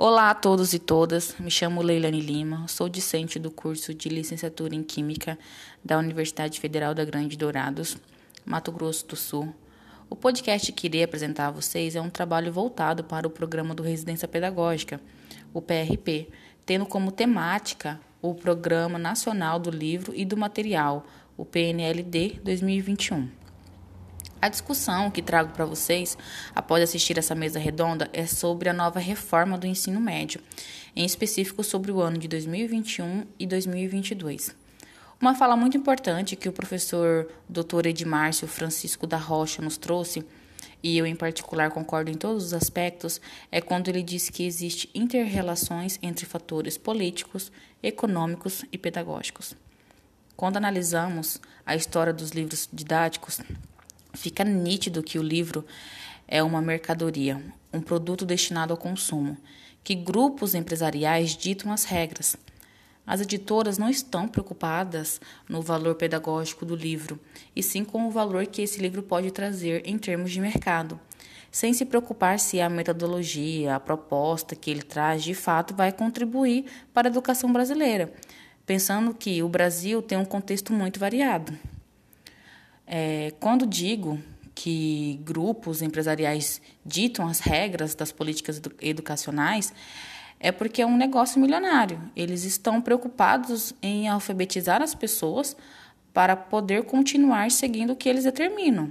Olá a todos e todas, me chamo Leilane Lima, sou discente do curso de Licenciatura em Química da Universidade Federal da Grande Dourados, Mato Grosso do Sul. O podcast que irei apresentar a vocês é um trabalho voltado para o programa do Residência Pedagógica, o PRP, tendo como temática o Programa Nacional do Livro e do Material, o PNLD 2021. A discussão que trago para vocês após assistir essa mesa redonda é sobre a nova reforma do ensino médio, em específico sobre o ano de 2021 e 2022. Uma fala muito importante que o professor Dr. Edmárcio Francisco da Rocha nos trouxe, e eu em particular concordo em todos os aspectos, é quando ele diz que existe interrelações entre fatores políticos, econômicos e pedagógicos. Quando analisamos a história dos livros didáticos, Fica nítido que o livro é uma mercadoria, um produto destinado ao consumo, que grupos empresariais ditam as regras. As editoras não estão preocupadas no valor pedagógico do livro, e sim com o valor que esse livro pode trazer em termos de mercado, sem se preocupar se a metodologia, a proposta que ele traz de fato vai contribuir para a educação brasileira, pensando que o Brasil tem um contexto muito variado. É, quando digo que grupos empresariais ditam as regras das políticas educacionais, é porque é um negócio milionário. Eles estão preocupados em alfabetizar as pessoas para poder continuar seguindo o que eles determinam,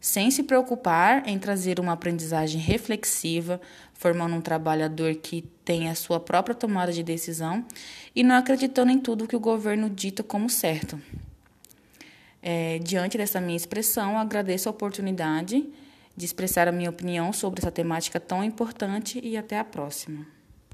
sem se preocupar em trazer uma aprendizagem reflexiva, formando um trabalhador que tem a sua própria tomada de decisão e não acreditando em tudo que o governo dita como certo. É, diante dessa minha expressão, agradeço a oportunidade de expressar a minha opinião sobre essa temática tão importante e até a próxima.